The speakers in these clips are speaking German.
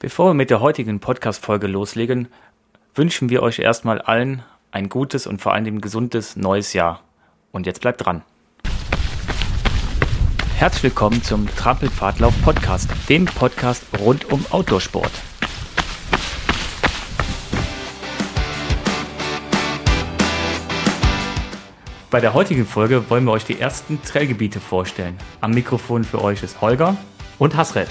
Bevor wir mit der heutigen Podcast-Folge loslegen, wünschen wir euch erstmal allen ein gutes und vor allem gesundes neues Jahr. Und jetzt bleibt dran. Herzlich willkommen zum Trampelpfadlauf Podcast, dem Podcast rund um Outdoorsport. Bei der heutigen Folge wollen wir euch die ersten Trailgebiete vorstellen. Am Mikrofon für euch ist Holger und Hasred.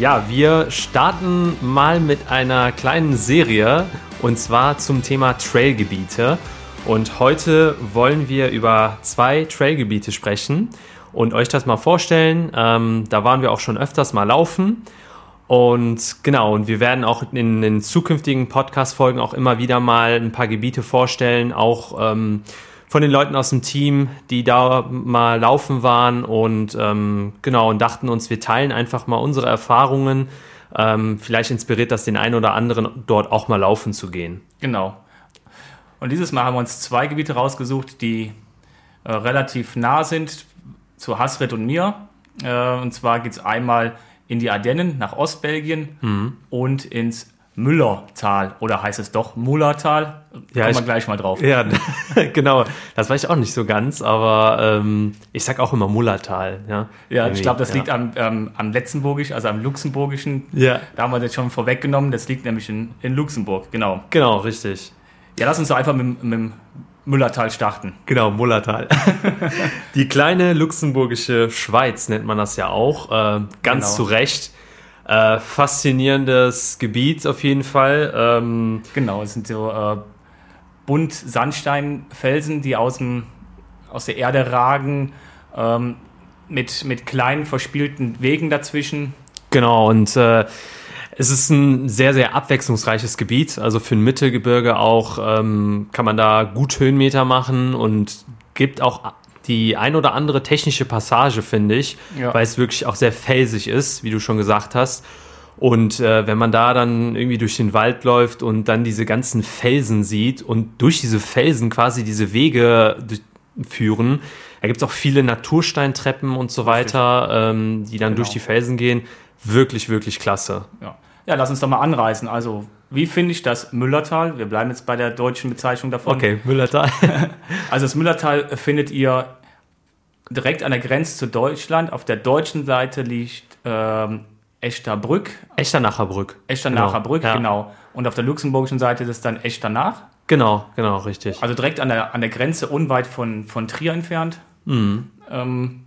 Ja, wir starten mal mit einer kleinen Serie und zwar zum Thema Trailgebiete. Und heute wollen wir über zwei Trailgebiete sprechen und euch das mal vorstellen. Ähm, da waren wir auch schon öfters mal laufen. Und genau, und wir werden auch in den zukünftigen Podcast-Folgen auch immer wieder mal ein paar Gebiete vorstellen, auch ähm, von den Leuten aus dem Team, die da mal laufen waren und ähm, genau und dachten uns, wir teilen einfach mal unsere Erfahrungen. Ähm, vielleicht inspiriert das den einen oder anderen, dort auch mal laufen zu gehen. Genau. Und dieses Mal haben wir uns zwei Gebiete rausgesucht, die äh, relativ nah sind zu Hasred und mir. Äh, und zwar geht es einmal in die Ardennen nach Ostbelgien mhm. und ins Müllertal oder heißt es doch Mullertal? Ja, Kommen wir gleich mal drauf. Ja, genau. Das weiß ich auch nicht so ganz, aber ähm, ich sag auch immer Mullertal. Ja, ja ich glaube, das ja. liegt am, ähm, am Letztenburgisch, also am Luxemburgischen. Ja. Da haben wir das schon vorweggenommen. Das liegt nämlich in, in Luxemburg, genau. Genau, richtig. Ja, lass uns doch einfach mit, mit dem Müllertal starten. Genau, Mullertal. Die kleine luxemburgische Schweiz nennt man das ja auch. Äh, ganz genau. zu Recht äh, faszinierendes Gebiet auf jeden Fall. Ähm, genau, es sind so äh, bunt Sandsteinfelsen, die aus, dem, aus der Erde ragen, ähm, mit, mit kleinen verspielten Wegen dazwischen. Genau, und äh, es ist ein sehr, sehr abwechslungsreiches Gebiet. Also für ein Mittelgebirge auch ähm, kann man da gut Höhenmeter machen und gibt auch die ein oder andere technische Passage, finde ich, ja. weil es wirklich auch sehr felsig ist, wie du schon gesagt hast. Und äh, wenn man da dann irgendwie durch den Wald läuft und dann diese ganzen Felsen sieht und durch diese Felsen quasi diese Wege führen, da gibt es auch viele Natursteintreppen und so weiter, ähm, die dann genau. durch die Felsen gehen. Wirklich, wirklich klasse. Ja. ja, lass uns doch mal anreißen. Also, wie finde ich das Müllertal? Wir bleiben jetzt bei der deutschen Bezeichnung davon. Okay, Müllertal. also, das Müllertal findet ihr direkt an der Grenze zu Deutschland. Auf der deutschen Seite liegt ähm, Echterbrück. Echternacher Brück. Echternacher genau. Genau. Und auf der luxemburgischen Seite ist es dann Echternach. Genau, genau, richtig. Also direkt an der, an der Grenze, unweit von, von Trier entfernt. Mhm. Ähm,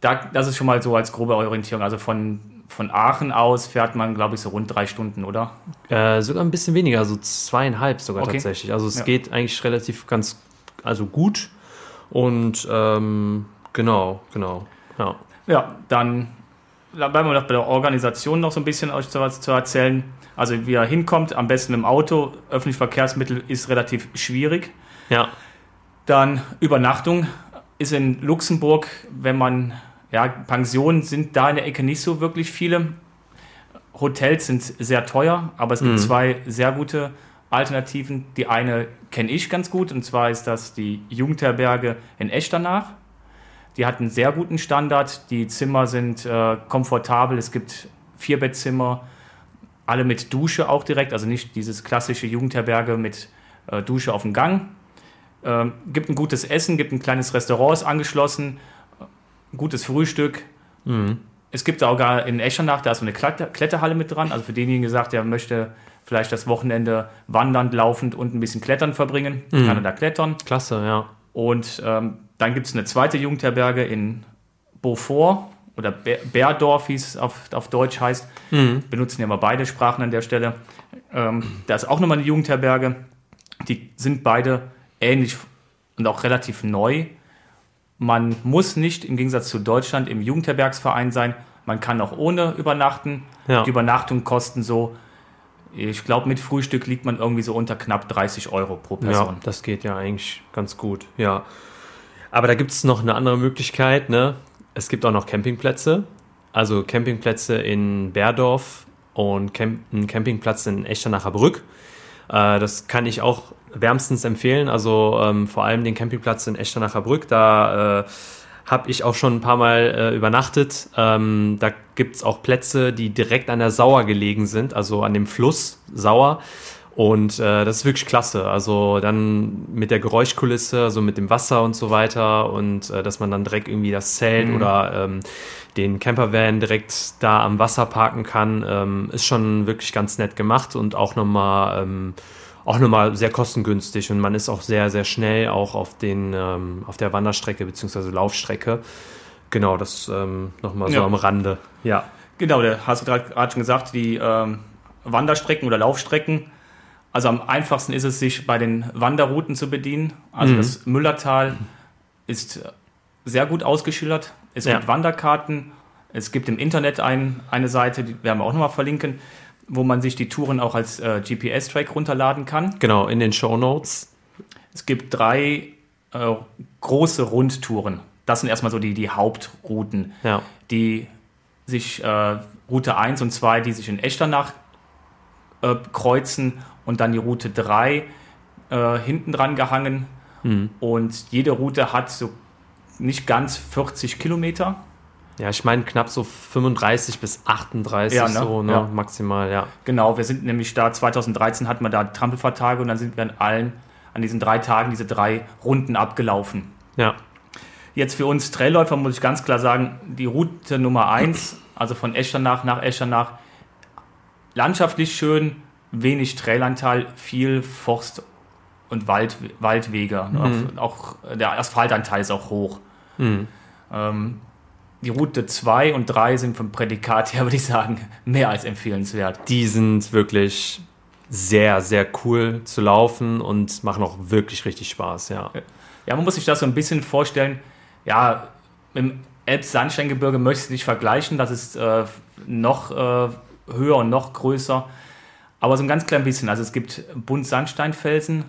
da, das ist schon mal so als grobe Orientierung. Also von, von Aachen aus fährt man, glaube ich, so rund drei Stunden, oder? Äh, sogar ein bisschen weniger, so zweieinhalb sogar okay. tatsächlich. Also es ja. geht eigentlich relativ ganz, also gut. Und ähm, genau, genau. Ja. ja, dann bleiben wir noch bei der Organisation noch so ein bisschen euch zu, zu erzählen. Also wie er hinkommt, am besten dem Auto. Öffentliche Verkehrsmittel ist relativ schwierig. Ja. Dann Übernachtung ist in Luxemburg, wenn man, ja, Pensionen sind da in der Ecke nicht so wirklich viele. Hotels sind sehr teuer, aber es gibt mhm. zwei sehr gute Alternativen. Die eine kenne ich ganz gut und zwar ist das die Jugendherberge in Echternach. Die hat einen sehr guten Standard. Die Zimmer sind äh, komfortabel. Es gibt Vierbettzimmer, alle mit Dusche auch direkt, also nicht dieses klassische Jugendherberge mit äh, Dusche auf dem Gang. Ähm, gibt ein gutes Essen, gibt ein kleines Restaurant angeschlossen, gutes Frühstück. Mhm. Es gibt auch gar in Eschernach, da ist so eine Kletterhalle mit dran. Also für denjenigen gesagt, der möchte vielleicht das Wochenende wandernd, laufend und ein bisschen Klettern verbringen, mhm. kann er da klettern. Klasse, ja. Und ähm, dann gibt es eine zweite Jugendherberge in Beaufort oder Bärdorf, wie es auf, auf Deutsch heißt. Mhm. Benutzen ja mal beide Sprachen an der Stelle. Ähm, da ist auch nochmal eine Jugendherberge. Die sind beide ähnlich und auch relativ neu. Man muss nicht im Gegensatz zu Deutschland im Jugendherbergsverein sein. Man kann auch ohne übernachten. Ja. Die Übernachtung kosten so ich glaube, mit Frühstück liegt man irgendwie so unter knapp 30 Euro pro Person. Ja, das geht ja eigentlich ganz gut, ja. Aber da gibt es noch eine andere Möglichkeit, ne? Es gibt auch noch Campingplätze. Also Campingplätze in Berdorf und Camp einen Campingplatz in Echternacher Brück. Äh, das kann ich auch wärmstens empfehlen. Also ähm, vor allem den Campingplatz in Echternacher Brück. Da äh, habe ich auch schon ein paar Mal äh, übernachtet. Ähm, da gibt es auch Plätze, die direkt an der Sauer gelegen sind, also an dem Fluss Sauer. Und äh, das ist wirklich klasse. Also dann mit der Geräuschkulisse, so mit dem Wasser und so weiter und äh, dass man dann direkt irgendwie das Zelt mhm. oder ähm, den Campervan direkt da am Wasser parken kann, ähm, ist schon wirklich ganz nett gemacht und auch nochmal ähm, auch nochmal sehr kostengünstig und man ist auch sehr, sehr schnell auch auf, den, ähm, auf der Wanderstrecke bzw. Laufstrecke. Genau, das ähm, nochmal so ja. am Rande. Ja. Genau, da hast du gerade schon gesagt, die ähm, Wanderstrecken oder Laufstrecken also am einfachsten ist es, sich bei den Wanderrouten zu bedienen. Also mhm. das Müllertal ist sehr gut ausgeschildert. Es ja. gibt Wanderkarten. Es gibt im Internet ein, eine Seite, die werden wir auch nochmal verlinken, wo man sich die Touren auch als äh, GPS-Track runterladen kann. Genau, in den Show Notes. Es gibt drei äh, große Rundtouren. Das sind erstmal so die, die Hauptrouten, ja. die sich äh, Route 1 und 2, die sich in Echternach äh, kreuzen und dann die Route 3 äh, hinten dran gehangen. Mhm. Und jede Route hat so nicht ganz 40 Kilometer. Ja, ich meine knapp so 35 bis 38 ja, ne? so ne? Ja. maximal, ja. Genau, wir sind nämlich da, 2013 hatten wir da Trampelfahrtage und dann sind wir an allen, an diesen drei Tagen diese drei Runden abgelaufen. Ja. Jetzt für uns Trailläufer muss ich ganz klar sagen, die Route Nummer 1, also von Eschernach nach Eschernach, landschaftlich schön, wenig Trailanteil, viel Forst- und Wald, Waldwege. Mhm. Auch, auch, der Asphaltanteil ist auch hoch. Mhm. Ähm, die Route 2 und 3 sind vom Prädikat her, würde ich sagen, mehr als empfehlenswert. Die sind wirklich sehr, sehr cool zu laufen und machen auch wirklich richtig Spaß, ja. Ja, man muss sich das so ein bisschen vorstellen. Ja, im Elbsandsteingebirge möchte ich nicht vergleichen, das ist äh, noch äh, höher und noch größer. Aber so ein ganz klein bisschen. Also es gibt Bunt-Sandsteinfelsen,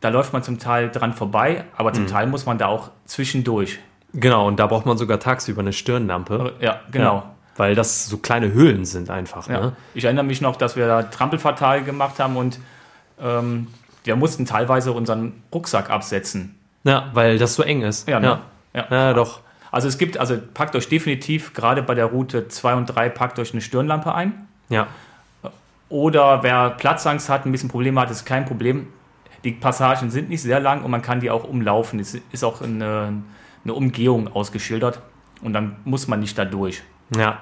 da läuft man zum Teil dran vorbei, aber zum mhm. Teil muss man da auch zwischendurch. Genau, und da braucht man sogar tagsüber eine Stirnlampe. Ja, genau. Ja, weil das so kleine Höhlen sind einfach. Ja. Ne? Ich erinnere mich noch, dass wir da Trampelfahrtage gemacht haben und ähm, wir mussten teilweise unseren Rucksack absetzen. Ja, weil das so eng ist. Ja, ne? ja. ja. doch. Also es gibt, also packt euch definitiv gerade bei der Route 2 und 3, packt euch eine Stirnlampe ein. Ja. Oder wer Platzangst hat, ein bisschen Probleme hat, ist kein Problem. Die Passagen sind nicht sehr lang und man kann die auch umlaufen. Es ist auch eine, eine Umgehung ausgeschildert und dann muss man nicht da durch. Ja,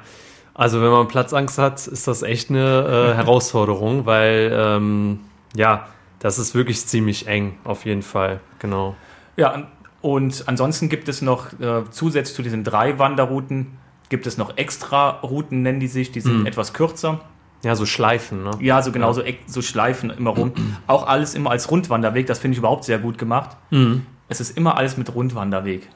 also wenn man Platzangst hat, ist das echt eine äh, Herausforderung, weil ähm, ja, das ist wirklich ziemlich eng, auf jeden Fall, genau. Ja, und ansonsten gibt es noch äh, zusätzlich zu diesen drei Wanderrouten, gibt es noch extra Routen, nennen die sich, die sind mhm. etwas kürzer. Ja, so Schleifen, ne? Ja, so genau, ja. So, so Schleifen immer rum. Auch alles immer als Rundwanderweg, das finde ich überhaupt sehr gut gemacht. Mhm. Es ist immer alles mit Rundwanderweg.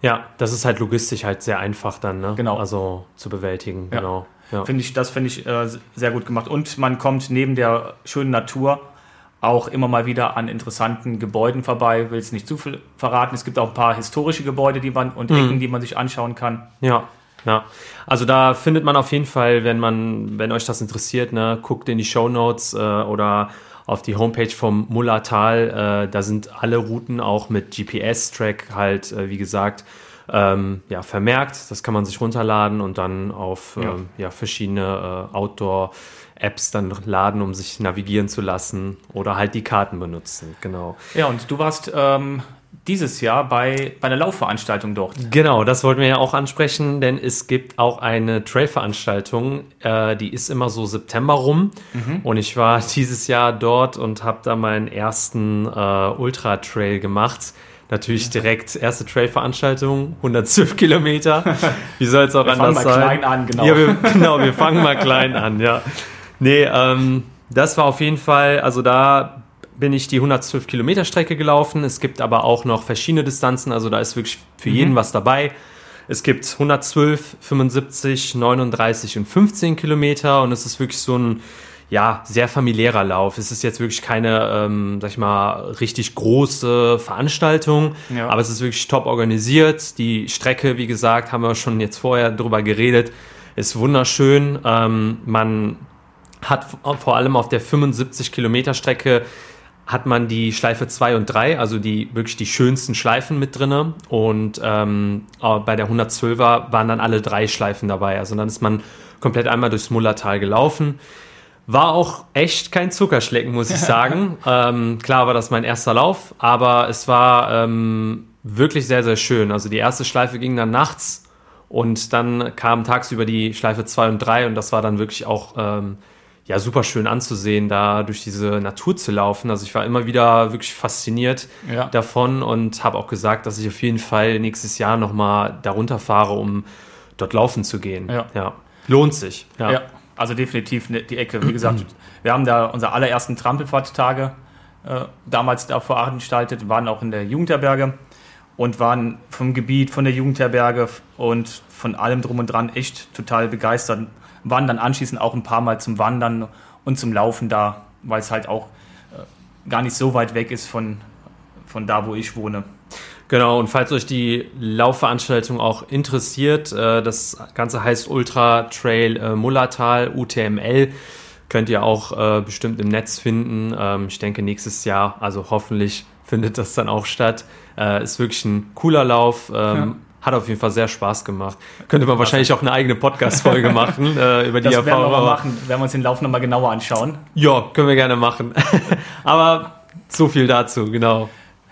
Ja, das ist halt logistisch halt sehr einfach dann, ne? Genau. Also zu bewältigen, ja. genau. Ja. Finde ich, das finde ich äh, sehr gut gemacht. Und man kommt neben der schönen Natur auch immer mal wieder an interessanten Gebäuden vorbei. Will es nicht zu viel verraten. Es gibt auch ein paar historische Gebäude, die man und mhm. Ecken, die man sich anschauen kann. Ja. Ja, also da findet man auf jeden Fall, wenn man, wenn euch das interessiert, ne, guckt in die Show Notes äh, oder auf die Homepage vom Mullertal. Äh, da sind alle Routen auch mit GPS-Track halt, äh, wie gesagt, ähm, ja, vermerkt. Das kann man sich runterladen und dann auf ja. Ähm, ja verschiedene äh, Outdoor-Apps dann laden, um sich navigieren zu lassen oder halt die Karten benutzen. Genau. Ja, und du warst ähm, dieses Jahr bei, bei einer Laufveranstaltung dort. Genau, das wollten wir ja auch ansprechen, denn es gibt auch eine Trailveranstaltung, äh, die ist immer so September rum. Mhm. Und ich war dieses Jahr dort und habe da meinen ersten äh, Ultra-Trail gemacht. Natürlich direkt erste Trailveranstaltung, 112 Kilometer. Wie soll es auch wir anders sein? Wir fangen mal klein an, genau. Ja, wir, genau, wir fangen mal klein an, ja. Nee, ähm, das war auf jeden Fall, also da bin ich die 112 Kilometer Strecke gelaufen. Es gibt aber auch noch verschiedene Distanzen, also da ist wirklich für mhm. jeden was dabei. Es gibt 112, 75, 39 und 15 Kilometer und es ist wirklich so ein ja, sehr familiärer Lauf. Es ist jetzt wirklich keine, ähm, sag ich mal, richtig große Veranstaltung, ja. aber es ist wirklich top organisiert. Die Strecke, wie gesagt, haben wir schon jetzt vorher drüber geredet, ist wunderschön. Ähm, man hat vor allem auf der 75 Kilometer Strecke hat man die Schleife 2 und 3, also die wirklich die schönsten Schleifen mit drin. Und ähm, bei der 112er waren dann alle drei Schleifen dabei. Also dann ist man komplett einmal durchs Mullertal gelaufen. War auch echt kein Zuckerschlecken, muss ich sagen. ähm, klar war das mein erster Lauf, aber es war ähm, wirklich sehr, sehr schön. Also die erste Schleife ging dann nachts und dann kam tagsüber die Schleife 2 und 3 und das war dann wirklich auch ähm, ja, super schön anzusehen, da durch diese Natur zu laufen. Also ich war immer wieder wirklich fasziniert ja. davon und habe auch gesagt, dass ich auf jeden Fall nächstes Jahr nochmal darunter fahre, um dort laufen zu gehen. Ja. ja. Lohnt sich. Ja. ja. also definitiv ne, die Ecke. Wie gesagt, wir haben da unsere allerersten Trampelfahrttage äh, damals da veranstaltet, waren auch in der Jugendherberge und waren vom Gebiet, von der Jugendherberge und von allem drum und dran echt total begeistert waren dann anschließend auch ein paar Mal zum Wandern und zum Laufen da, weil es halt auch äh, gar nicht so weit weg ist von, von da, wo ich wohne. Genau, und falls euch die Laufveranstaltung auch interessiert, äh, das Ganze heißt Ultra Trail äh, Mullertal, UTML, könnt ihr auch äh, bestimmt im Netz finden. Ähm, ich denke, nächstes Jahr, also hoffentlich findet das dann auch statt. Äh, ist wirklich ein cooler Lauf. Ähm, ja hat auf jeden Fall sehr Spaß gemacht. Könnte man wahrscheinlich auch eine eigene Podcast-Folge machen äh, über die das Erfahrung. Werden wir mal machen, werden wir uns den Lauf nochmal genauer anschauen. Ja, können wir gerne machen. Aber so viel dazu, genau.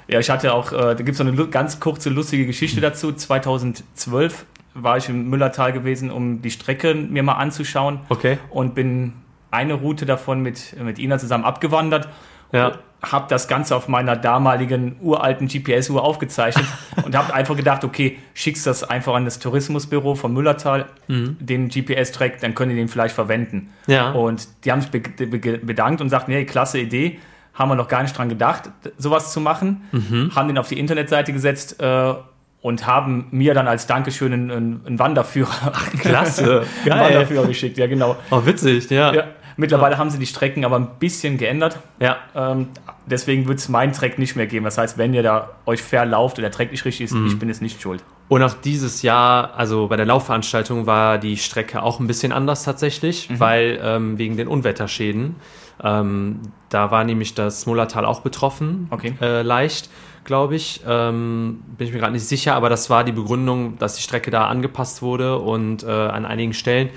Ja, ich hatte auch, äh, da gibt es so eine ganz kurze, lustige Geschichte dazu. 2012 war ich im Müllertal gewesen, um die Strecke mir mal anzuschauen. Okay. Und bin eine Route davon mit, mit Ina zusammen abgewandert. Ja habe das Ganze auf meiner damaligen uralten GPS-Uhr aufgezeichnet und habe einfach gedacht, okay, schickst das einfach an das Tourismusbüro von Müllertal, mhm. den GPS-Track, dann können die den vielleicht verwenden. Ja. Und die haben sich bedankt und sagten, hey, klasse Idee, haben wir noch gar nicht dran gedacht, sowas zu machen, mhm. haben den auf die Internetseite gesetzt äh, und haben mir dann als Dankeschön einen, einen Wanderführer, Ach, klasse, Geil. Wanderführer geschickt, ja genau. Oh, witzig, ja. ja. Mittlerweile ja. haben sie die Strecken aber ein bisschen geändert. Ja. Ähm, deswegen wird es meinen Track nicht mehr geben. Das heißt, wenn ihr da euch verlauft und der Track nicht richtig ist, mhm. ich bin es nicht schuld. Und auch dieses Jahr, also bei der Laufveranstaltung, war die Strecke auch ein bisschen anders tatsächlich, mhm. weil ähm, wegen den Unwetterschäden. Ähm, da war nämlich das Mullertal auch betroffen, okay. äh, leicht, glaube ich. Ähm, bin ich mir gerade nicht sicher, aber das war die Begründung, dass die Strecke da angepasst wurde und äh, an einigen Stellen.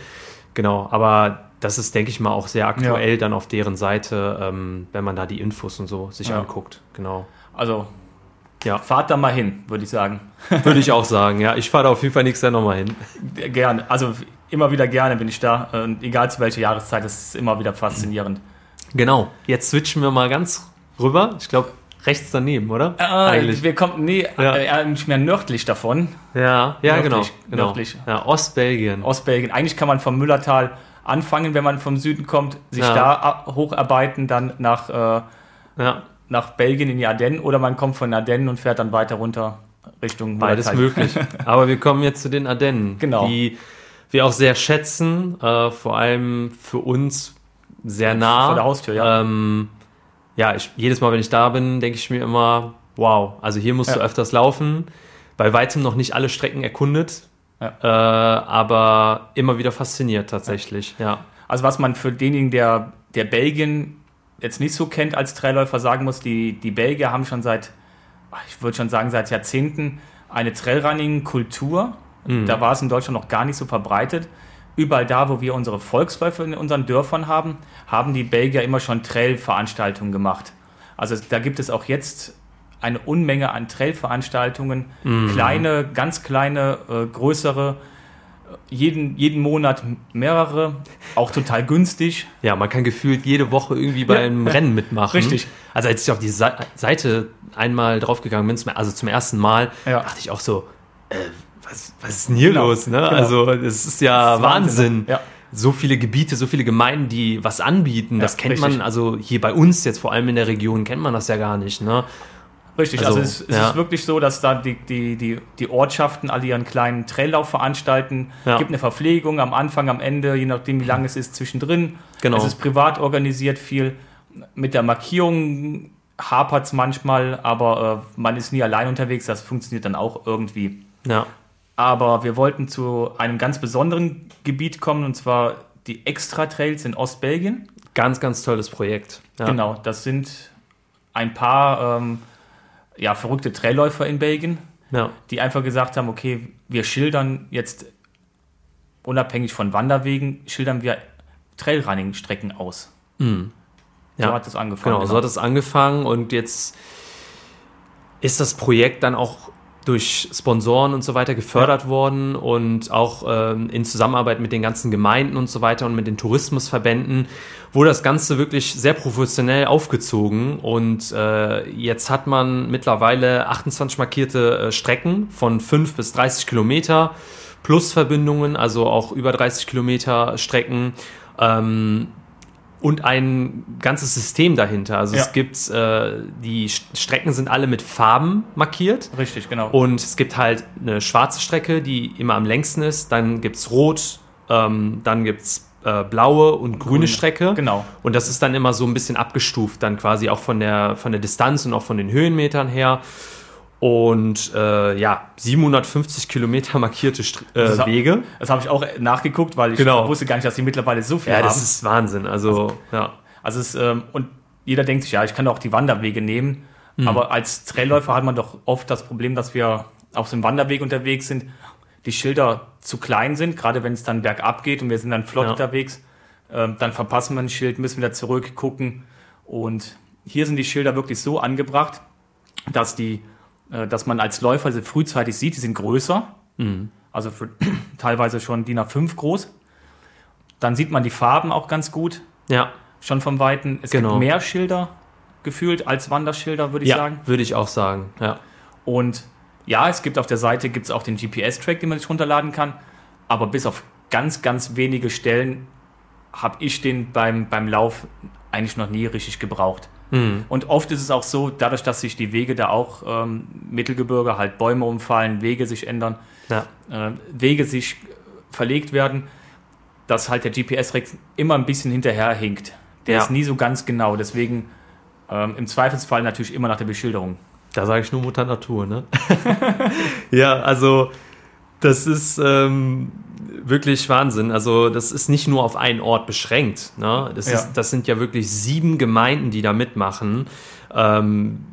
Genau, aber das ist, denke ich mal, auch sehr aktuell ja. dann auf deren Seite, ähm, wenn man da die Infos und so sich ja. anguckt. Genau. Also, ja. fahrt da mal hin, würde ich sagen. Würde ich auch sagen, ja. Ich fahre da auf jeden Fall nächstes Jahr nochmal hin. Gerne. Also, immer wieder gerne bin ich da. Und egal zu welcher Jahreszeit, das ist immer wieder faszinierend. Genau. Jetzt switchen wir mal ganz rüber. Ich glaube, rechts daneben, oder? Äh, Eigentlich. Wir kommen, nee, ja. äh, nicht mehr nördlich davon. Ja, ja, nördlich, genau. genau. Nördlich. Ja, Ostbelgien. Ostbelgien. Eigentlich kann man vom Müllertal anfangen, wenn man vom Süden kommt, sich ja. da hocharbeiten, dann nach, äh, ja. nach Belgien in die Ardennen oder man kommt von Ardennen und fährt dann weiter runter Richtung Beides möglich. Aber wir kommen jetzt zu den Ardennen, genau. die wir auch sehr schätzen, äh, vor allem für uns sehr nah. Vor der Haustür, ja. Ähm, ja, ich, jedes Mal, wenn ich da bin, denke ich mir immer, wow, also hier musst ja. du öfters laufen. Bei weitem noch nicht alle Strecken erkundet, ja. Äh, aber immer wieder fasziniert tatsächlich, ja. Also was man für denjenigen, der, der Belgien jetzt nicht so kennt als Trailläufer sagen muss, die, die Belgier haben schon seit, ich würde schon sagen, seit Jahrzehnten eine Trailrunning-Kultur. Mhm. Da war es in Deutschland noch gar nicht so verbreitet. Überall da, wo wir unsere Volksläufe in unseren Dörfern haben, haben die Belgier immer schon Trail-Veranstaltungen gemacht. Also da gibt es auch jetzt eine Unmenge an Trailveranstaltungen, mhm. kleine, ganz kleine, äh, größere, jeden, jeden Monat mehrere, auch total günstig. Ja, man kann gefühlt jede Woche irgendwie beim ja, Rennen mitmachen. Richtig. Also als ich auf die Seite einmal draufgegangen bin, also zum ersten Mal, ja. dachte ich auch so, äh, was, was ist denn hier genau. los? Ne? Genau. Also es ist ja ist Wahnsinn. Wahnsinn. Ja. So viele Gebiete, so viele Gemeinden, die was anbieten, das kennt richtig. man, also hier bei uns jetzt vor allem in der Region kennt man das ja gar nicht. Ne? Richtig, also, also es, es ja. ist wirklich so, dass da die, die, die, die Ortschaften alle ihren kleinen Traillauf veranstalten. Es ja. gibt eine Verpflegung am Anfang, am Ende, je nachdem wie lange es ist, zwischendrin. Genau. Es ist privat organisiert viel. Mit der Markierung hapert es manchmal, aber äh, man ist nie allein unterwegs, das funktioniert dann auch irgendwie. Ja. Aber wir wollten zu einem ganz besonderen Gebiet kommen, und zwar die Extra Trails in Ostbelgien. Ganz, ganz tolles Projekt. Ja. Genau, das sind ein paar ähm, ja, verrückte Trailläufer in Belgien, ja. die einfach gesagt haben, okay, wir schildern jetzt unabhängig von Wanderwegen, schildern wir Trailrunning-Strecken aus. Mhm. So ja. hat es angefangen. Genau, so hat es angefangen und jetzt ist das Projekt dann auch durch Sponsoren und so weiter gefördert ja. worden und auch ähm, in Zusammenarbeit mit den ganzen Gemeinden und so weiter und mit den Tourismusverbänden wurde das Ganze wirklich sehr professionell aufgezogen und äh, jetzt hat man mittlerweile 28 markierte äh, Strecken von 5 bis 30 Kilometer plus Verbindungen, also auch über 30 Kilometer Strecken. Ähm, und ein ganzes System dahinter. Also ja. es gibt, äh, die Strecken sind alle mit Farben markiert. Richtig, genau. Und es gibt halt eine schwarze Strecke, die immer am längsten ist. Dann gibt es rot, ähm, dann gibt es äh, blaue und grüne, grüne Strecke. Genau. Und das ist dann immer so ein bisschen abgestuft, dann quasi auch von der, von der Distanz und auch von den Höhenmetern her. Und äh, ja, 750 Kilometer markierte St äh, das Wege. Das habe ich auch nachgeguckt, weil ich genau. wusste gar nicht, dass sie mittlerweile so viel ja, haben. Ja, das ist Wahnsinn. Also, also ja. Also es, ähm, und jeder denkt sich, ja, ich kann auch die Wanderwege nehmen. Mhm. Aber als Trailläufer hat man doch oft das Problem, dass wir auf so einem Wanderweg unterwegs sind, die Schilder zu klein sind, gerade wenn es dann bergab geht und wir sind dann flott ja. unterwegs. Ähm, dann verpassen wir ein Schild, müssen wieder zurückgucken. Und hier sind die Schilder wirklich so angebracht, dass die dass man als Läufer sie frühzeitig sieht, die sind größer, mhm. also für, teilweise schon DIN A5 groß. Dann sieht man die Farben auch ganz gut. Ja. Schon vom Weiten. Es genau. gibt mehr Schilder gefühlt als Wanderschilder, würde ich ja, sagen. Würde ich auch sagen, ja. Und ja, es gibt auf der Seite gibt's auch den GPS-Track, den man sich runterladen kann. Aber bis auf ganz, ganz wenige Stellen habe ich den beim, beim Lauf eigentlich noch nie richtig gebraucht. Mhm. Und oft ist es auch so, dadurch, dass sich die Wege da auch ähm, Mittelgebirge, halt Bäume umfallen, Wege sich ändern, ja. äh, Wege sich verlegt werden, dass halt der GPS-Rex immer ein bisschen hinterherhinkt. Der ja. ist nie so ganz genau. Deswegen ähm, im Zweifelsfall natürlich immer nach der Beschilderung. Da sage ich nur Mutter Natur, ne? ja, also das ist ähm, wirklich Wahnsinn. Also das ist nicht nur auf einen Ort beschränkt. Ne? Das, ja. ist, das sind ja wirklich sieben Gemeinden, die da mitmachen. Ähm,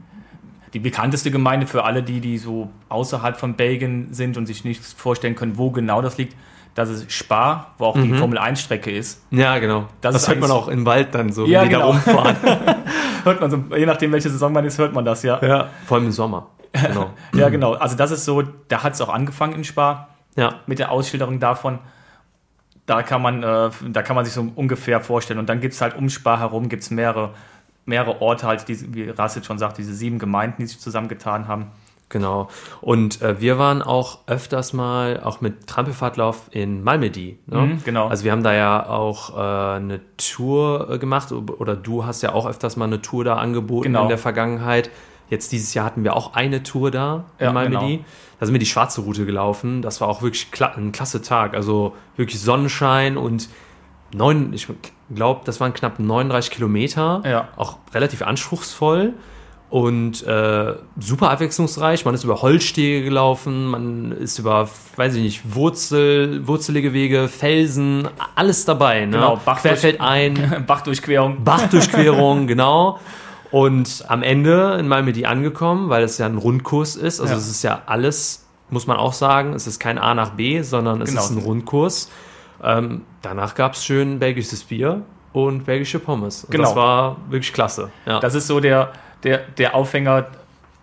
die bekannteste Gemeinde für alle, die, die so außerhalb von Belgien sind und sich nicht vorstellen können, wo genau das liegt, das ist Spa, wo auch mhm. die Formel 1-Strecke ist. Ja, genau. Das, das hört man auch im Wald dann so, ja, wenn die genau. da rumfahren. hört man so, je nachdem, welche Saison man ist, hört man das, ja. Ja, vor allem im Sommer. Genau. ja, genau. Also das ist so, da hat es auch angefangen in Spa ja. mit der Ausschilderung davon. Da kann man, äh, da kann man sich so ungefähr vorstellen. Und dann gibt es halt um Spa herum gibt's mehrere, mehrere Orte, halt, die, wie Rassit schon sagt, diese sieben Gemeinden, die sich zusammengetan haben. Genau. Und äh, wir waren auch öfters mal auch mit Trampelfahrtlauf in Malmedy. Ne? Mhm, genau. Also wir haben da ja auch äh, eine Tour äh, gemacht oder du hast ja auch öfters mal eine Tour da angeboten genau. in der Vergangenheit. Jetzt dieses Jahr hatten wir auch eine Tour da in ja, Malmedy. Genau. Da sind wir die schwarze Route gelaufen. Das war auch wirklich kla ein klasse Tag. Also wirklich Sonnenschein und neun, ich glaube, das waren knapp 39 Kilometer. Ja. Auch relativ anspruchsvoll und äh, super abwechslungsreich. Man ist über Holzstege gelaufen, man ist über, weiß ich nicht, Wurzel, wurzelige Wege, Felsen, alles dabei. Ne? Genau, Bach Querfeld ein. Bachdurchquerung. Bachdurchquerung, genau. Und am Ende in Malmedy angekommen, weil es ja ein Rundkurs ist. Also ja. es ist ja alles, muss man auch sagen, es ist kein A nach B, sondern es genau. ist ein Rundkurs. Ähm, danach gab es schön belgisches Bier und belgische Pommes. Und genau. Das war wirklich klasse. Ja. Das ist so der, der, der Aufhänger,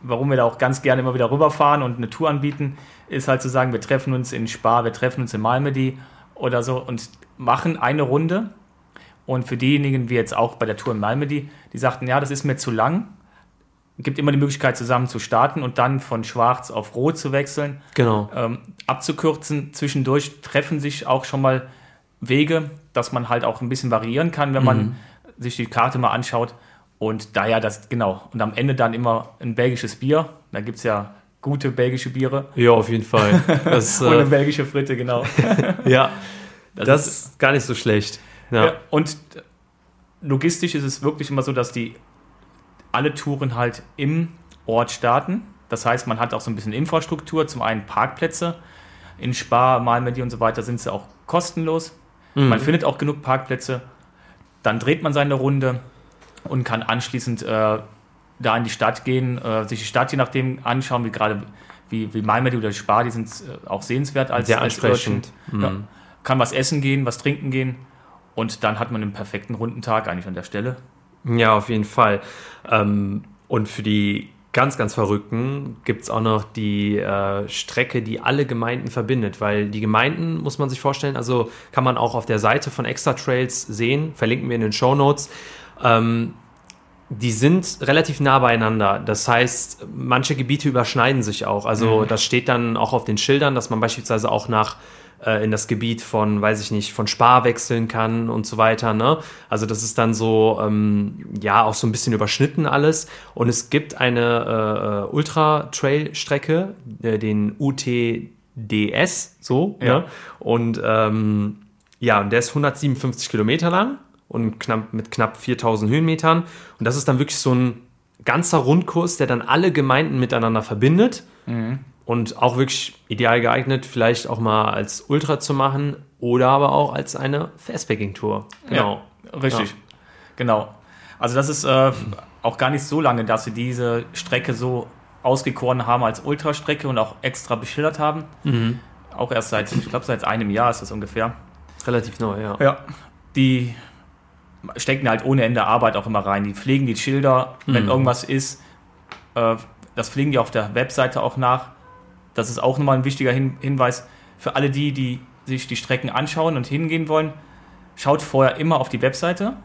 warum wir da auch ganz gerne immer wieder rüberfahren und eine Tour anbieten, ist halt zu sagen, wir treffen uns in Spa, wir treffen uns in Malmedy oder so und machen eine Runde und für diejenigen, wie jetzt auch bei der Tour in Malmedy, die sagten, ja, das ist mir zu lang, gibt immer die Möglichkeit, zusammen zu starten und dann von schwarz auf rot zu wechseln. Genau. Ähm, abzukürzen. Zwischendurch treffen sich auch schon mal Wege, dass man halt auch ein bisschen variieren kann, wenn man mhm. sich die Karte mal anschaut. Und daher das, genau. Und am Ende dann immer ein belgisches Bier. Da gibt es ja gute belgische Biere. Ja, auf jeden Fall. Das, und eine äh, belgische Fritte, genau. ja, das, das ist gar nicht so schlecht. Ja. Und logistisch ist es wirklich immer so, dass die alle Touren halt im Ort starten. Das heißt, man hat auch so ein bisschen Infrastruktur, zum einen Parkplätze. In Spa, Malmedy und so weiter sind sie auch kostenlos. Mhm. Man findet auch genug Parkplätze. Dann dreht man seine Runde und kann anschließend äh, da in die Stadt gehen, äh, sich die Stadt je nachdem anschauen, wie gerade wie, wie Malmedy oder Spar, die sind äh, auch sehenswert als, Sehr als ansprechend. Mhm. Ja. Kann was essen gehen, was trinken gehen und dann hat man einen perfekten runden Tag eigentlich an der Stelle. Ja, auf jeden Fall. Ähm, und für die ganz, ganz Verrückten gibt es auch noch die äh, Strecke, die alle Gemeinden verbindet, weil die Gemeinden, muss man sich vorstellen, also kann man auch auf der Seite von Extra Trails sehen, verlinken wir in den Show Notes. Ähm, die sind relativ nah beieinander. Das heißt, manche Gebiete überschneiden sich auch. Also mhm. das steht dann auch auf den Schildern, dass man beispielsweise auch nach äh, in das Gebiet von, weiß ich nicht, von Spar wechseln kann und so weiter. Ne? Also das ist dann so, ähm, ja, auch so ein bisschen überschnitten alles. Und es gibt eine äh, Ultra-Trail-Strecke, äh, den UTDS, so. Ja. Ne? Und ähm, ja, und der ist 157 Kilometer lang und knapp, mit knapp 4000 Höhenmetern. Und das ist dann wirklich so ein ganzer Rundkurs, der dann alle Gemeinden miteinander verbindet. Mhm. Und auch wirklich ideal geeignet, vielleicht auch mal als Ultra zu machen oder aber auch als eine Fastpacking-Tour. Genau. Ja, richtig. Ja. Genau. Also das ist äh, auch gar nicht so lange, dass sie diese Strecke so ausgekoren haben als Ultrastrecke und auch extra beschildert haben. Mhm. Auch erst seit, ich glaube, seit einem Jahr ist das ungefähr. Relativ neu, ja. Ja. Die stecken halt ohne Ende Arbeit auch immer rein. Die pflegen die Schilder, wenn mhm. irgendwas ist. Äh, das pflegen die auf der Webseite auch nach. Das ist auch nochmal ein wichtiger Hin Hinweis für alle die, die sich die Strecken anschauen und hingehen wollen. Schaut vorher immer auf die Webseite,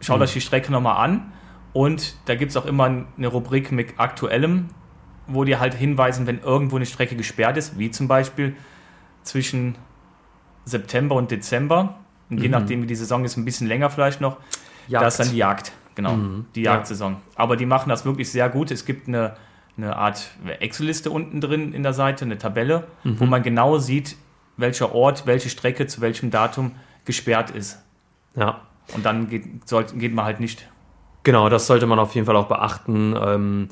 schaut mhm. euch die Strecke nochmal an und da gibt es auch immer eine Rubrik mit aktuellem, wo die halt hinweisen, wenn irgendwo eine Strecke gesperrt ist, wie zum Beispiel zwischen September und Dezember und je mhm. nachdem, wie die Saison ist, ein bisschen länger vielleicht noch. Jagd. Da ist dann die Jagd. Genau, mhm. die Jagdsaison. Ja. Aber die machen das wirklich sehr gut. Es gibt eine, eine Art Excel-Liste unten drin in der Seite, eine Tabelle, mhm. wo man genau sieht, welcher Ort, welche Strecke zu welchem Datum gesperrt ist. Ja. Und dann geht, soll, geht man halt nicht. Genau, das sollte man auf jeden Fall auch beachten. Ähm,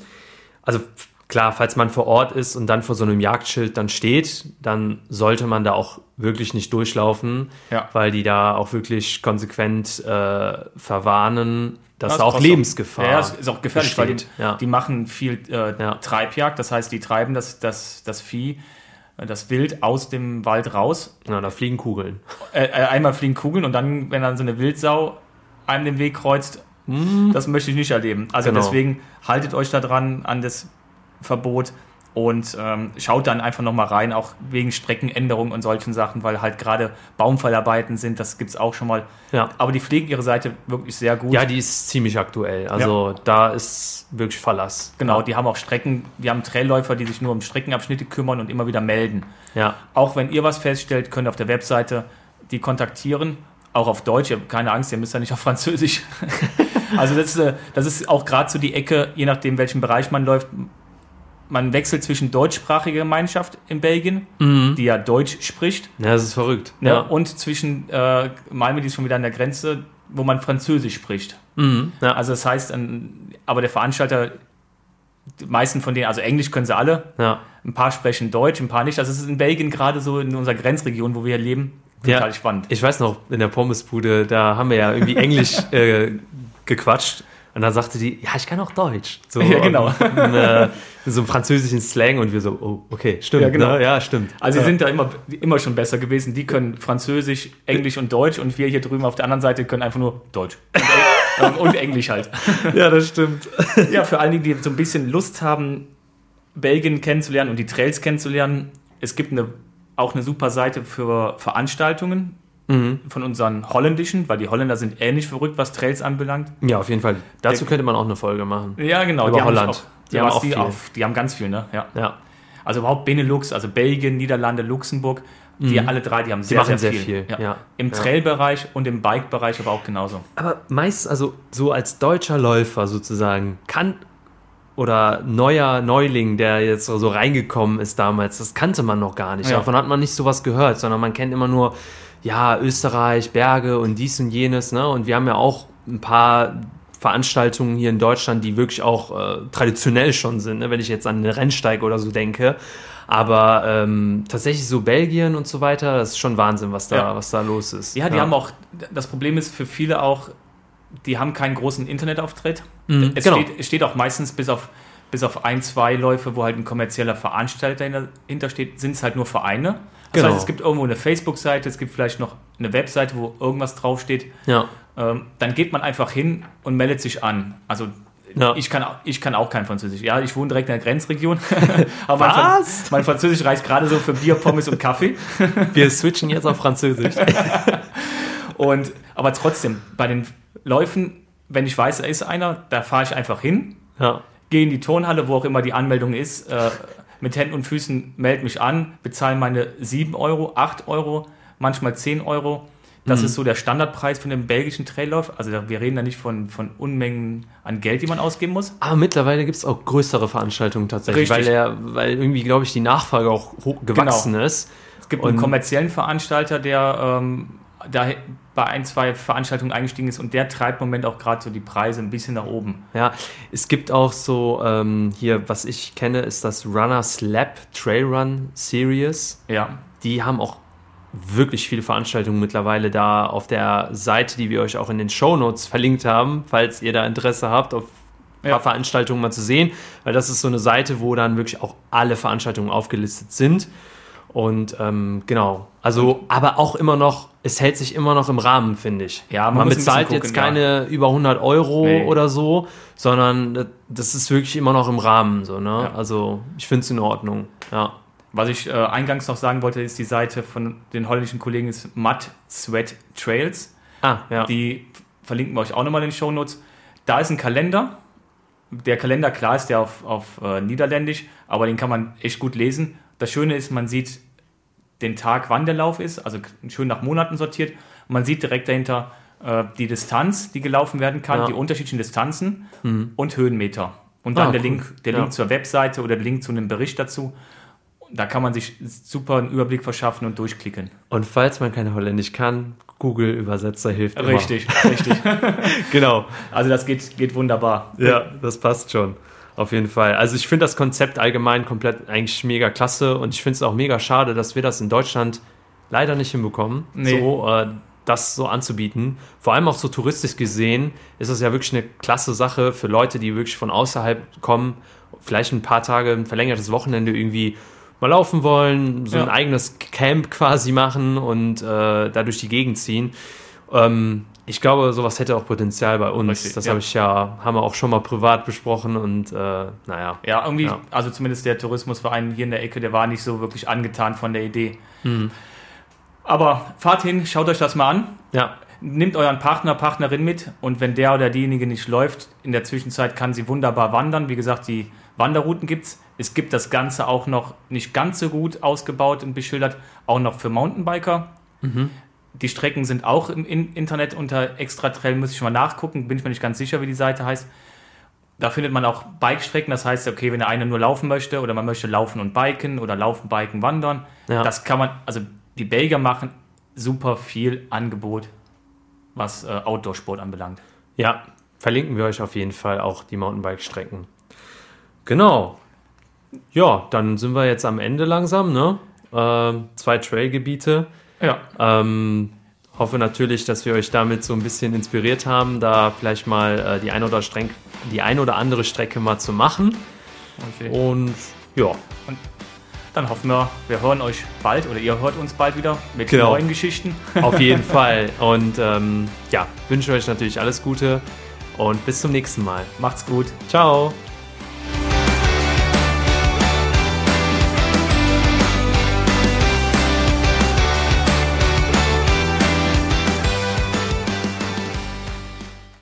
also klar, falls man vor Ort ist und dann vor so einem Jagdschild dann steht, dann sollte man da auch wirklich nicht durchlaufen, ja. weil die da auch wirklich konsequent äh, verwarnen, dass da auch Lebensgefahr. Ja, ist auch gefährlich, besteht. weil die, ja. die machen viel äh, ja. Treibjagd, das heißt, die treiben das, das, das Vieh, äh, das Wild aus dem Wald raus. Ja, da fliegen Kugeln. Äh, äh, einmal fliegen Kugeln und dann, wenn dann so eine Wildsau einem den Weg kreuzt, mm. das möchte ich nicht erleben. Also genau. deswegen haltet euch da dran an das Verbot und ähm, schaut dann einfach nochmal rein, auch wegen Streckenänderungen und solchen Sachen, weil halt gerade Baumfallarbeiten sind, das gibt es auch schon mal. Ja. Aber die pflegen ihre Seite wirklich sehr gut. Ja, die ist ziemlich aktuell. Also ja. da ist wirklich Verlass. Genau, ja. die haben auch Strecken, die haben Trailläufer, die sich nur um Streckenabschnitte kümmern und immer wieder melden. Ja. Auch wenn ihr was feststellt, könnt ihr auf der Webseite die kontaktieren. Auch auf Deutsch, keine Angst, ihr müsst ja nicht auf Französisch. also das ist, äh, das ist auch gerade so die Ecke, je nachdem, welchen Bereich man läuft man wechselt zwischen deutschsprachiger Gemeinschaft in Belgien, mhm. die ja Deutsch spricht. Ja, das ist verrückt. Ne, ja. Und zwischen äh, Malmö, die ist schon wieder an der Grenze, wo man Französisch spricht. Mhm. Ja. Also das heißt, aber der Veranstalter, die meisten von denen, also Englisch können sie alle, ja. ein paar sprechen Deutsch, ein paar nicht. Also es ist in Belgien gerade so in unserer Grenzregion, wo wir hier leben, total ja, spannend. Ich weiß noch, in der Pommesbude, da haben wir ja irgendwie Englisch äh, gequatscht. Und dann sagte die, ja, ich kann auch Deutsch. So, ja, genau. Und, äh, so einem französischen Slang und wir so, oh, okay, stimmt. Ja, genau. Ne? ja stimmt. Also sie sind da immer, immer schon besser gewesen. Die können Französisch, Englisch und Deutsch und wir hier drüben auf der anderen Seite können einfach nur Deutsch. Und, und Englisch halt. Ja, das stimmt. Ja, für alle, die so ein bisschen Lust haben, Belgien kennenzulernen und die Trails kennenzulernen, es gibt eine, auch eine super Seite für Veranstaltungen Mhm. Von unseren holländischen, weil die Holländer sind ähnlich verrückt, was Trails anbelangt. Ja, auf jeden Fall. Dazu Der, könnte man auch eine Folge machen. Ja, genau. Über die Holland. Auch, die, haben auch die, auf, die haben ganz viel, ne? Ja. ja. Also überhaupt Benelux, also Belgien, Niederlande, Luxemburg, die mhm. alle drei, die haben sehr, die sehr, sehr, viel. viel. Ja. Ja. Im Trail-Bereich und im Bike-Bereich aber auch genauso. Aber meist, also so als deutscher Läufer sozusagen, kann oder neuer Neuling, der jetzt so reingekommen ist damals, das kannte man noch gar nicht. Ja. Davon hat man nicht sowas gehört, sondern man kennt immer nur ja, Österreich, Berge und dies und jenes. Ne? Und wir haben ja auch ein paar Veranstaltungen hier in Deutschland, die wirklich auch äh, traditionell schon sind, ne? wenn ich jetzt an eine Rennsteig oder so denke. Aber ähm, tatsächlich so Belgien und so weiter, das ist schon Wahnsinn, was da, ja. was da los ist. Ja, die ja. haben auch, das Problem ist für viele auch, die haben keinen großen Internetauftritt. Mhm, es, genau. steht, steht auch meistens bis auf, bis auf ein, zwei Läufe, wo halt ein kommerzieller Veranstalter dahinter steht, sind es halt nur Vereine. Das genau. heißt, es gibt irgendwo eine Facebook-Seite, es gibt vielleicht noch eine Webseite, wo irgendwas draufsteht. Ja. Ähm, dann geht man einfach hin und meldet sich an. Also ja. Ich, kann, ich kann auch kein Französisch. Ja, ich wohne direkt in der Grenzregion. Aber mein, Was? mein Französisch reicht gerade so für Bier, Pommes und Kaffee. Wir switchen jetzt auf Französisch. und, aber trotzdem, bei den Läufen, wenn ich weiß, da ist einer, da fahre ich einfach hin, ja. gehe in die Turnhalle, wo auch immer die Anmeldung ist, äh, mit Händen und Füßen melde mich an, bezahle meine 7 Euro, 8 Euro, manchmal 10 Euro das mhm. ist so der Standardpreis von dem belgischen Traillauf. Also wir reden da nicht von, von Unmengen an Geld, die man ausgeben muss. Aber mittlerweile gibt es auch größere Veranstaltungen tatsächlich, weil, er, weil irgendwie, glaube ich, die Nachfrage auch gewachsen genau. ist. Es gibt und einen kommerziellen Veranstalter, der ähm, da bei ein, zwei Veranstaltungen eingestiegen ist und der treibt im Moment auch gerade so die Preise ein bisschen nach oben. Ja, es gibt auch so, ähm, hier, was ich kenne, ist das Runners Lab Trail Run Series. Ja. Die haben auch wirklich viele Veranstaltungen mittlerweile da auf der Seite, die wir euch auch in den Show Notes verlinkt haben, falls ihr da Interesse habt, auf ein paar ja. Veranstaltungen mal zu sehen, weil das ist so eine Seite, wo dann wirklich auch alle Veranstaltungen aufgelistet sind. Und ähm, genau, also, aber auch immer noch, es hält sich immer noch im Rahmen, finde ich. Ja, man, man bezahlt gucken, jetzt keine ja. über 100 Euro nee. oder so, sondern das ist wirklich immer noch im Rahmen. So, ne? Ja. Also, ich finde es in Ordnung. Ja. Was ich äh, eingangs noch sagen wollte, ist die Seite von den holländischen Kollegen ist Mud Sweat Trails. Ah, ja. Die verlinken wir euch auch nochmal in den Show Notes. Da ist ein Kalender. Der Kalender, klar, ist der auf, auf äh, Niederländisch, aber den kann man echt gut lesen. Das Schöne ist, man sieht den Tag, wann der Lauf ist, also schön nach Monaten sortiert. Man sieht direkt dahinter äh, die Distanz, die gelaufen werden kann, ja. die unterschiedlichen Distanzen mhm. und Höhenmeter. Und dann ah, der, cool. Link, der ja. Link zur Webseite oder der Link zu einem Bericht dazu da kann man sich super einen Überblick verschaffen und durchklicken. Und falls man kein Holländisch kann, Google-Übersetzer hilft immer. Richtig, richtig. genau. Also das geht, geht wunderbar. Ja, das passt schon. Auf jeden Fall. Also ich finde das Konzept allgemein komplett eigentlich mega klasse und ich finde es auch mega schade, dass wir das in Deutschland leider nicht hinbekommen, nee. so äh, das so anzubieten. Vor allem auch so touristisch gesehen ist das ja wirklich eine klasse Sache für Leute, die wirklich von außerhalb kommen, vielleicht ein paar Tage, ein verlängertes Wochenende irgendwie mal laufen wollen, so ja. ein eigenes Camp quasi machen und äh, da durch die Gegend ziehen. Ähm, ich glaube, sowas hätte auch Potenzial bei uns. Richtig, das ja. habe ich ja, haben wir auch schon mal privat besprochen und äh, naja. Ja, irgendwie, ja. also zumindest der Tourismusverein hier in der Ecke, der war nicht so wirklich angetan von der Idee. Mhm. Aber fahrt hin, schaut euch das mal an. Ja. Nehmt euren Partner, Partnerin mit und wenn der oder diejenige nicht läuft, in der Zwischenzeit kann sie wunderbar wandern. Wie gesagt, die Wanderrouten gibt es. Es gibt das Ganze auch noch nicht ganz so gut ausgebaut und beschildert, auch noch für Mountainbiker. Mhm. Die Strecken sind auch im Internet unter Extra Trail, muss ich mal nachgucken, bin ich mir nicht ganz sicher, wie die Seite heißt. Da findet man auch Bike-Strecken, das heißt, okay, wenn der eine nur laufen möchte oder man möchte laufen und biken oder laufen, biken, wandern, ja. das kann man, also die Belgier machen super viel Angebot, was äh, Outdoor-Sport anbelangt. Ja, verlinken wir euch auf jeden Fall auch die Mountainbike-Strecken. Genau. Ja, dann sind wir jetzt am Ende langsam, ne? Äh, zwei Trailgebiete. Ja. Ähm, hoffe natürlich, dass wir euch damit so ein bisschen inspiriert haben, da vielleicht mal äh, die, ein oder Streng die ein oder andere Strecke mal zu machen. Okay. Und ja. Und dann hoffen wir, wir hören euch bald oder ihr hört uns bald wieder mit genau. neuen Geschichten. Auf jeden Fall. Und ähm, ja, wünsche euch natürlich alles Gute und bis zum nächsten Mal. Macht's gut. Ciao.